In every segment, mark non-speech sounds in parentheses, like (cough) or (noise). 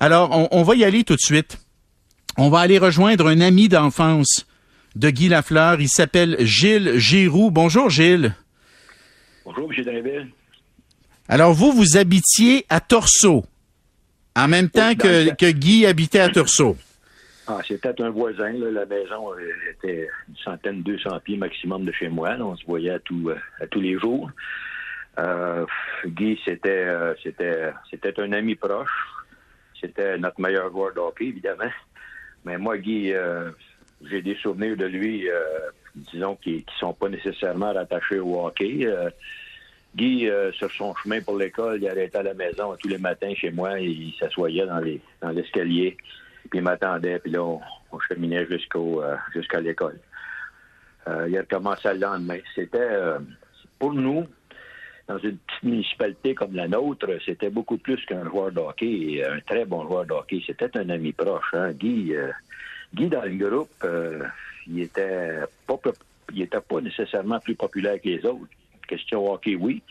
Alors, on, on va y aller tout de suite. On va aller rejoindre un ami d'enfance de Guy Lafleur. Il s'appelle Gilles Giroux. Bonjour, Gilles. Bonjour, M. Dreville. Alors, vous, vous habitiez à Torceau, en même temps que, Guy habitait à Torceau. Ah, c'était un voisin. là. La maison euh, était une centaine, 200 pieds maximum de chez moi. là. On se voyait à, tout, euh, à tous les jours. Euh, Guy, c'était, c'était, c'était un ami proche. C'était notre meilleur joueur de hockey, évidemment. Mais moi, Guy, euh, j'ai des souvenirs de lui, euh, disons, qui ne sont pas nécessairement rattachés au hockey. Euh, Guy, sur son chemin pour l'école, il arrêtait à la maison tous les matins chez moi et il s'assoyait dans, les, dans l'escalier. Puis il m'attendait, puis là, on, on cheminait jusqu'au, jusqu'à l'école. Il a recommencé le lendemain. C'était, pour nous, dans une petite municipalité comme la nôtre, c'était beaucoup plus qu'un joueur de hockey, et un très bon joueur de hockey. C'était un ami proche. Hein? Guy, euh, Guy, dans le groupe, euh, il était pas il était pas nécessairement plus populaire que les autres. Question hockey, oui.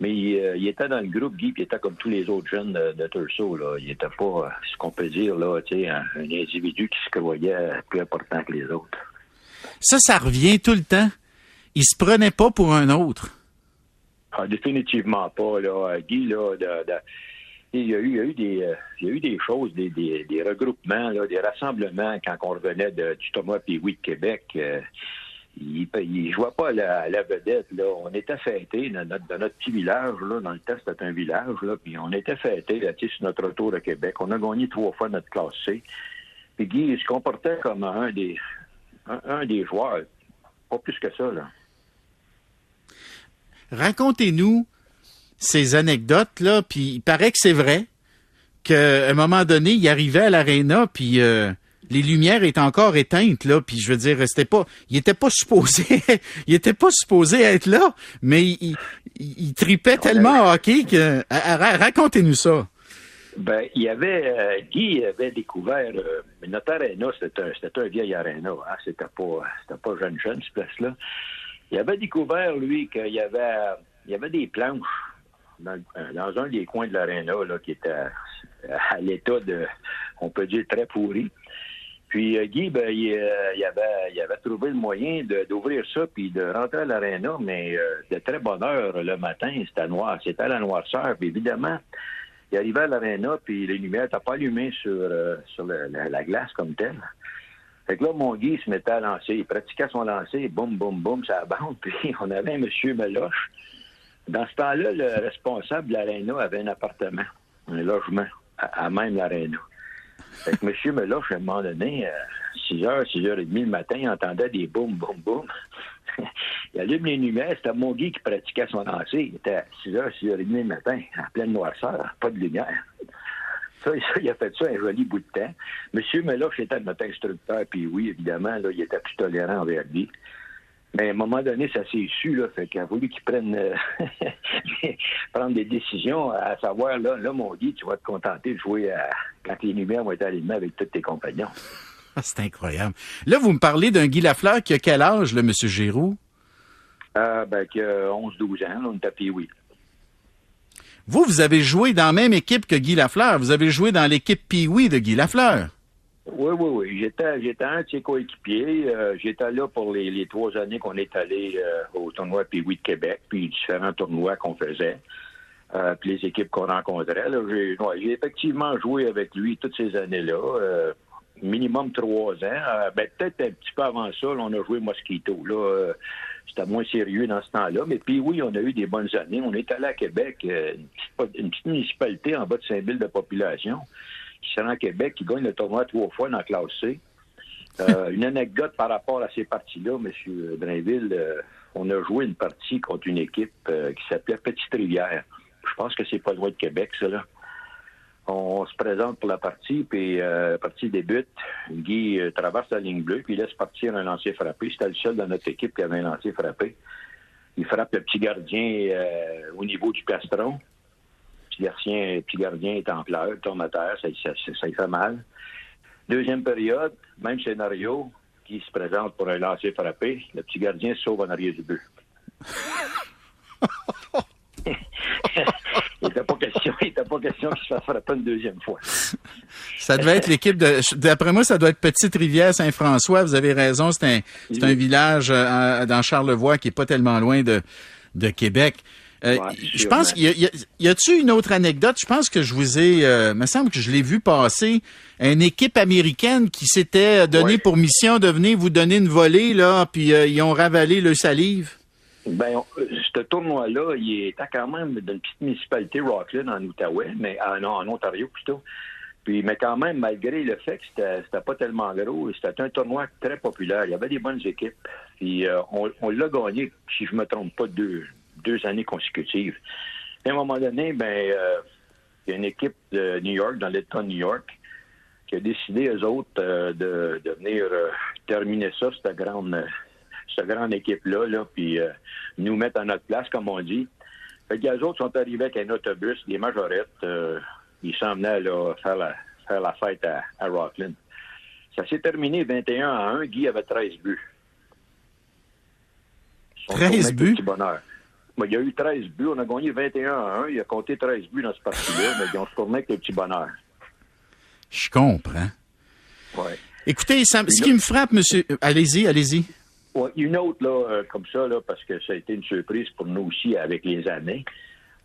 Mais il, euh, il était dans le groupe, Guy, puis il était comme tous les autres jeunes de, de Turso. Là. Il était pas, euh, ce qu'on peut dire, là, un, un individu qui se croyait plus important que les autres. Ça, ça revient tout le temps. Il se prenait pas pour un autre. Ah, définitivement pas. Là. Euh, Guy, là, de- de- il y, a eu, il, y a eu des, euh, il y a eu des choses, des, des, des regroupements, là, des rassemblements quand on revenait de, du tournoi Wee de Québec. euh, il ne jouait pas la, la vedette. Là. On était fêtés dans notre, dans notre petit village. Là. Dans le temps, c'était un village. Là. Puis on était fêtés là, sur notre retour à Québec. On a gagné trois fois notre classe C. Puis Guy il se comportait comme un des, un des joueurs. Pas plus que ça. Là. Racontez-nous ces anecdotes-là, puis il paraît que c'est vrai qu'à un moment donné, il arrivait à l'aréna, puis euh, les lumières étaient encore éteintes, là, puis je veux dire, c'était pas, il était pas supposé, (laughs) il était pas supposé être là, mais il, il, il tripait tellement au hockey que, racontez-nous ça. Ben, il y avait euh, Guy avait découvert euh, notre aréna, c'était un, c'était un vieil aréna, hein, c'était pas c'était pas jeune jeune cette place-là. Il avait découvert lui qu'il y avait il y avait des planches dans, euh, dans un des coins de l'aréna qui était à, l'état de on peut dire très pourri. Puis euh, Guy, ben, il, euh, il avait, il avait trouvé le moyen d'ouvrir ça puis de rentrer à l'aréna, mais euh, de très bonne heure le matin, c'était noir, c'était à la noirceur. Puis évidemment, il arrivait à l'aréna, puis les lumières n'étaient pas allumées sur, sur la, la glace comme telle. Fait que là, mon Guy se mettait à lancer. Il pratiquait son lancer, boum, boum, boum, ça bande. (laughs) Puis on avait un monsieur Meloche. Dans ce temps-là, le responsable de l'aréna avait un appartement, un logement, à, à même l'aréna. Fait que monsieur Meloche, à un moment donné, euh, 6 h, 6 h 30 le matin, il entendait des boum, boum, boum. (laughs) il allume les lumières, c'était mon Guy qui pratiquait son lancer. Il était à 6 h, 6 h 30 le matin, en pleine noirceur, pas de lumière. (laughs) Ça, il a fait ça un joli bout de temps. Monsieur Meloche était notre instructeur, puis oui, évidemment, là, il était plus tolérant envers lui. Mais à un moment donné, ça s'est su, là, fait qu'il a voulu qu'il prenne euh, (laughs) prendre des décisions, à savoir, là, là, mon Guy, tu vas te contenter de jouer à, quand les lumières vont être allumées avec tous tes compagnons. Ah, c'est incroyable. Là, vous me parlez d'un Guy Lafleur qui a quel âge, là, Monsieur Giroux? Euh, ben, que 11-12 ans, là, on tapait oui. Vous, vous avez joué dans la même équipe que Guy Lafleur. Vous avez joué dans l'équipe Pee-Wee de Guy Lafleur. Oui, oui, oui. J'étais, j'étais un de ses coéquipiers. Euh, j'étais là pour les, trois années qu'on est allé euh, au tournoi puis de Québec, puis différents tournois qu'on faisait, euh, puis les équipes qu'on rencontrait. Là, j'ai, effectivement joué avec lui toutes ces années-là. minimum trois ans. Ben, peut-être un petit peu avant ça, on a joué Mosquito. Là, c'était moins sérieux dans ce temps-là. Mais puis oui, on a eu des bonnes années. On est allé à Québec, euh, une, petite, une petite municipalité en bas de 5000 de population qui se rend à Québec, qui gagne le tournoi trois fois dans la classe C. Euh, (laughs) une anecdote par rapport à ces parties-là, M. Drainville, euh, on a joué une partie contre une équipe euh, qui s'appelait Petite Rivière. Je pense que c'est pas loin de Québec, ça, là. On, se présente pour la partie, puis euh, la partie débute. Guy euh, traverse la ligne bleue, puis il laisse partir un lancer frappé. C'était le seul dans notre équipe qui avait un lancer frappé. Il frappe le petit gardien euh, au niveau du plastron. Le petit gardien, petit gardien est en pleurs, tombe à terre, ça, ça, fait mal. Deuxième période, même scénario, qui se présente pour un lancer frappé. Le petit gardien sauve en arrière du but. (laughs) Il n'était pas question, il était pas question qu'il se fasse frapper une deuxième fois. (laughs) Ça devait être l'équipe de. D'après moi, ça doit être Petite Rivière Saint-François. Vous avez raison. C'est un, c'est un village euh, dans Charlevoix qui est pas tellement loin de de Québec. Euh, Ouais, je pense qu'il y a, y a-tu une autre anecdote? Je pense que je vous ai, euh, me semble que je l'ai vu passer, une équipe américaine qui s'était donnée Ouais. pour mission de venir vous donner une volée, là, puis euh, ils ont ravalé le salive. Ben, ce tournoi-là, il était quand même d'une petite municipalité, Rockland, en Outaouais, mais ah, non, en Ontario plutôt. Puis, mais quand même, malgré le fait que c'était, pas tellement gros, c'était un tournoi très populaire. Il y avait des bonnes équipes. Puis, euh, on, l'a gagné, si je me trompe pas, deux, deux années consécutives. À un moment donné, ben, euh, il y a une équipe de New York, dans l'État de New York, qui a décidé, eux autres, euh, de, de venir terminer ça, cette grande, cette grande équipe-là, là, puis euh, nous mettre à notre place, comme on dit. Fait que les autres sont arrivés avec un autobus, des majorettes. euh, ils s'en venaient là, faire, la, faire la fête à, à Rockland. Ça s'est terminé 21 à 1. Guy avait 13 buts. Ils sont 13 tournés avec buts? petit bonheur. Il y a eu 13 buts. On a gagné 21 à 1. Il a compté 13 buts dans ce parti-là, (laughs) mais ils ont se tourné avec le petit bonheur. Je comprends. Ouais. Écoutez, ça- ce qui me frappe, monsieur, euh, allez-y, allez-y. Ouais, une autre, là, euh, comme ça, là, parce que ça a été une surprise pour nous aussi avec les années.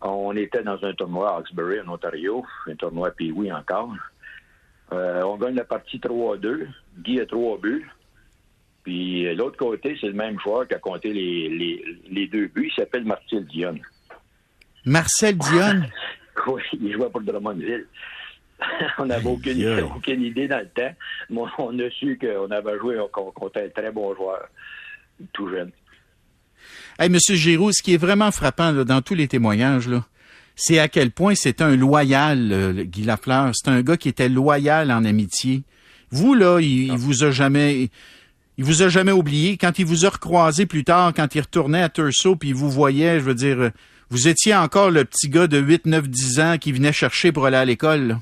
On était dans un tournoi à Hawkesbury, en Ontario, un tournoi puis oui encore. Euh, on gagne la partie 3 à 2. Guy a 3 buts. Puis euh, l'autre côté, c'est le même joueur qui a compté les, les, les deux buts. Il s'appelle Martil Dionne. Marcel Dionne? (laughs) Oui, il jouait pour Drummondville. (laughs) on n'avait aucune, aucune idée dans le temps. Mais (laughs) on a su qu'on avait joué qu'on comptait un très bon joueur, tout jeune. Hey, Monsieur Giroux, ce qui est vraiment frappant là, dans tous les témoignages, là, c'est à quel point c'est un loyal, euh, Guy Lafleur. C'est un gars qui était loyal en amitié. Vous, là, il, il vous a jamais... Il vous a jamais oublié. Quand il vous a recroisé plus tard, quand il retournait à Turso, puis il vous voyait, je veux dire, euh, vous étiez encore le petit gars de 8, 9, 10 ans qui venait chercher pour aller à l'école.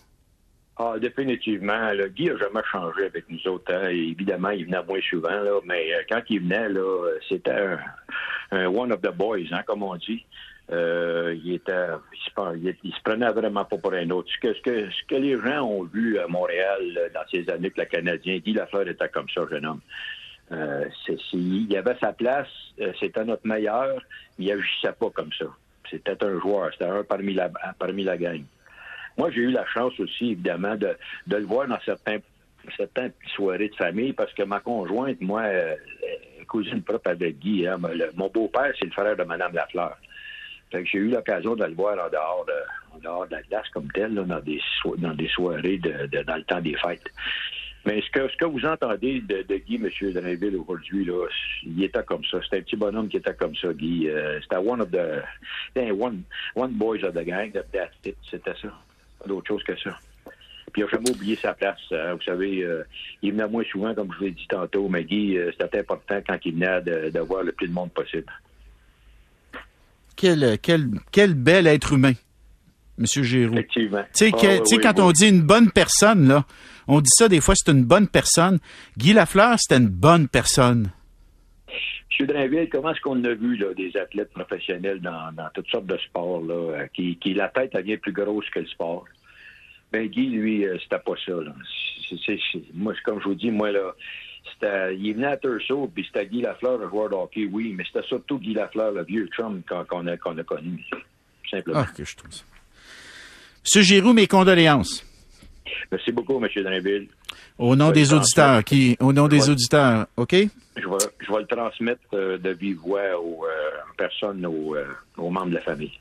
Ah, définitivement. Là, Guy a jamais changé avec nous autres. hein. Évidemment, il venait moins souvent, là, mais euh, quand il venait, là, euh, c'était un, one of the boys, hein, comme on dit. Euh, il était, il se, prenait vraiment pas pour un autre. Ce que, ce que, les gens ont vu à Montréal dans ces années que le Canadien, Guy Lafleur était comme ça, jeune homme. Il avait sa place, c'était notre meilleur, il agissait pas comme ça. C'était un joueur, c'était un parmi la, parmi la gang. Moi, j'ai eu la chance aussi, évidemment, de, de le voir dans certains, soirées de famille parce que ma conjointe, moi, euh, est cousine propre avec Guy. hein. Mon beau-père, c'est le frère de Mme Lafleur. Fait que j'ai eu l'occasion de le voir en dehors de, en dehors de la glace comme tel, dans, des dans des soirées de, dans le temps des fêtes. Mais ce que, ce que vous entendez de, Guy, M. Drainville, aujourd'hui, là, il était comme ça. C'était un petit bonhomme qui était comme ça, Guy. Euh, c'était one of the un one, one boys of the gang. that- That's it. C'était ça. D'autre chose que ça. Puis il n'a jamais oublié sa place. hein. Vous savez, euh, il venait moins souvent, comme je vous l'ai dit tantôt, mais Guy, euh, c'était important quand il venait de, de voir le plus de monde possible. Quel, quel, quel bel être humain, Monsieur Giroux. Effectivement. Tu sais, Ah, oui, quand oui. on dit une bonne personne, là, on dit ça des fois, c'est une bonne personne. Guy Lafleur, c'était une bonne personne. M. Drainville, comment est-ce qu'on a vu là, des athlètes professionnels dans, dans toutes sortes de sports, là, euh, qui, qui la tête devient plus grosse que le sport? Ben Guy, lui, euh, c'était pas ça. Là. Moi, comme je vous dis, moi, là, c'était, il venait à Tursault, puis c'était Guy Lafleur, le joueur de hockey, oui, mais c'était surtout Guy Lafleur, le vieux chum qu'on, a, a connu, simplement. Ah, que je trouve ça. Monsieur Giroux, mes condoléances. Merci beaucoup, M. Drainville. Au nom des auditeurs, qui, au nom des auditeurs, OK? Je vais, je vais le transmettre euh, de vive voix aux, euh, en personne aux, euh, aux membres de la famille.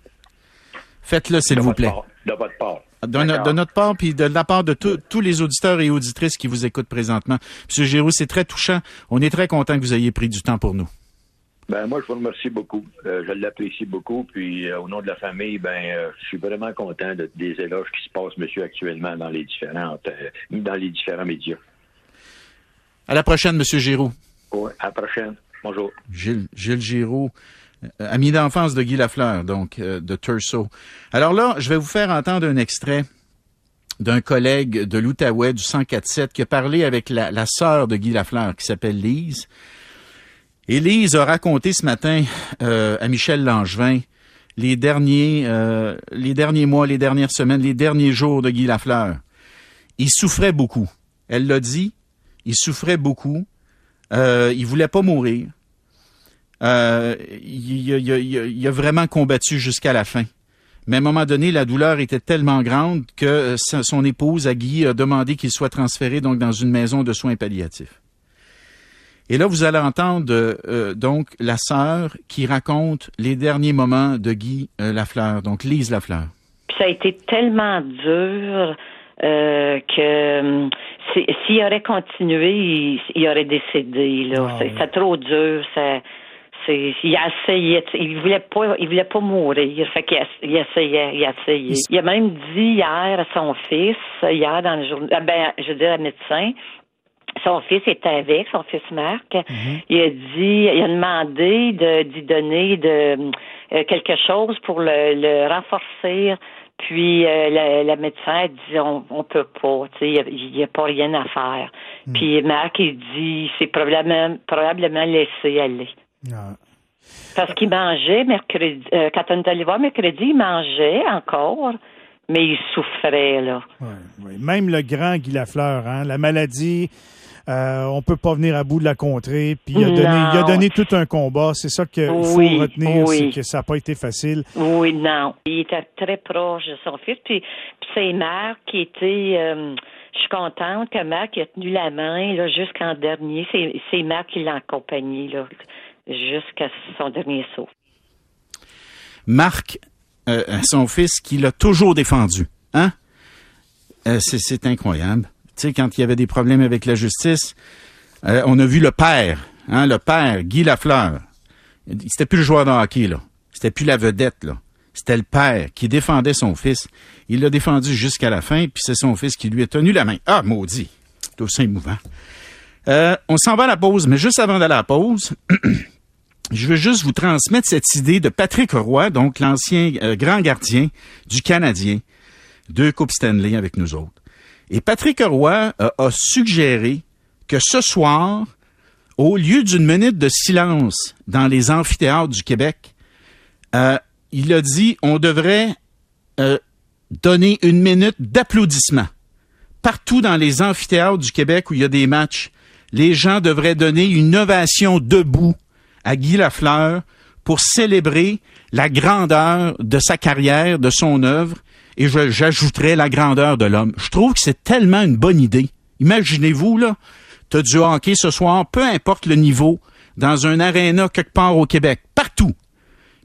Faites-le, s'il vous plaît. part. De votre part. De, no- D'accord. de notre part, puis de la part de tous- tous les auditeurs et auditrices qui vous écoutent présentement. Monsieur Giroux, c'est très touchant. On est très content que vous ayez pris du temps pour nous. Ben moi, je vous remercie beaucoup. Euh, je l'apprécie beaucoup. Puis euh, au nom de la famille, ben euh, je suis vraiment content de- des éloges qui se passent, monsieur, actuellement dans les différentes euh, dans les différents médias. À la prochaine, Monsieur Giroux. Ouais, à la prochaine. Bonjour. Gilles, Gilles Giroux, ami d'enfance de Guy Lafleur, donc euh, de Turso. Alors là, je vais vous faire entendre un extrait d'un collègue de l'Outaouais du 104.7 qui a parlé avec la, la sœur de Guy Lafleur qui s'appelle Lise. Et Lise a raconté ce matin euh, à Michel Langevin les derniers, euh, les derniers mois, les dernières semaines, les derniers jours de Guy Lafleur. Il souffrait beaucoup. Elle l'a dit. Il souffrait beaucoup. Euh, il voulait pas mourir. Euh, il, il, a vraiment combattu jusqu'à la fin. Mais à un moment donné, la douleur était tellement grande que euh, son épouse, à Guy, a demandé qu'il soit transféré donc dans une maison de soins palliatifs. Et là, vous allez entendre euh, donc la sœur qui raconte les derniers moments de Guy euh, Lafleur, donc Lise Lafleur. ça a été tellement dur euh, que s'il aurait continué, il, aurait décédé. Là, ah c'est trop dur. Ça, il a essayé, il voulait pas, il voulait pas mourir. Fait qu'il il essayait, il a essayé. Il a même dit hier à son fils, hier dans le journal, ah, ben, je veux dire, à médecin, son fils était avec, son fils Marc. Mhm. Il a dit, il a demandé de, d'y donner de euh, quelque chose pour le, le renforcer. Puis euh, la, médecin a dit on, on peut pas, il n'y a, pas rien à faire. Mhm. Puis Marc il dit c'est probablement probablement laissé aller. Ah. Parce qu'il mangeait mercredi, euh, quand on est allé voir mercredi, il mangeait encore, mais il souffrait, là. Même le grand Guy Lafleur, hein, la maladie, euh, on peut pas venir à bout de la contrer. Puis il a, donné, il a donné tout un combat. C'est ça qu'il faut retenir, c'est que ça n'a pas été facile. Oui, non. Il était très proche de son fils. Puis, c'est Marc qui était... Euh, je suis contente que Marc ait tenu la main là, jusqu'en dernier. C'est Marc qui l'a accompagné. Là jusqu'à son dernier saut. Marc, euh, son fils, qui l'a toujours défendu. Hein? Euh, c'est incroyable. Tu sais, quand il y avait des problèmes avec la justice, euh, on a vu le père, hein, le père, Guy Lafleur. C'était plus le joueur de hockey, là. C'était plus la vedette, là. C'était le père qui défendait son fils. Il l'a défendu jusqu'à la fin, puis c'est son fils qui lui a tenu la main. Ah, maudit. C'est aussi émouvant. on s'en va à la pause, mais juste avant d'aller à la pause, (clears throat) je veux juste vous transmettre cette idée de Patrick Roy, donc l'ancien euh, grand gardien du Canadien, deux Coupes Stanley avec nous autres. Et Patrick Roy euh, a suggéré que ce soir, au lieu d'une minute de silence dans les amphithéâtres du Québec, euh, il a dit on devrait donner une minute d'applaudissement. Partout dans les amphithéâtres du Québec où il y a des matchs, les gens devraient donner une ovation debout à Guy Lafleur pour célébrer la grandeur de sa carrière, de son œuvre, et j'ajouterais la grandeur de l'homme. Je trouve que c'est tellement une bonne idée. Imaginez-vous, là, t'as du hockey ce soir, peu importe le niveau, dans un aréna quelque part au Québec, partout.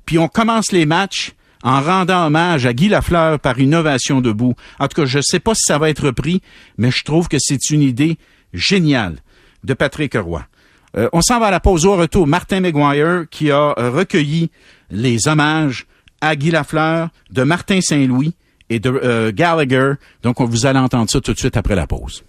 Puis on commence les matchs en rendant hommage à Guy Lafleur par une ovation debout. En tout cas, je ne sais pas si ça va être repris, mais je trouve que c'est une idée géniale de Patrick Roy. Euh, on s'en va à la pause au retour. Martin McGuire qui a recueilli les hommages à Guy Lafleur de Martin Saint-Louis et de euh, Gallagher. Donc, on vous allez entendre ça tout de suite après la pause.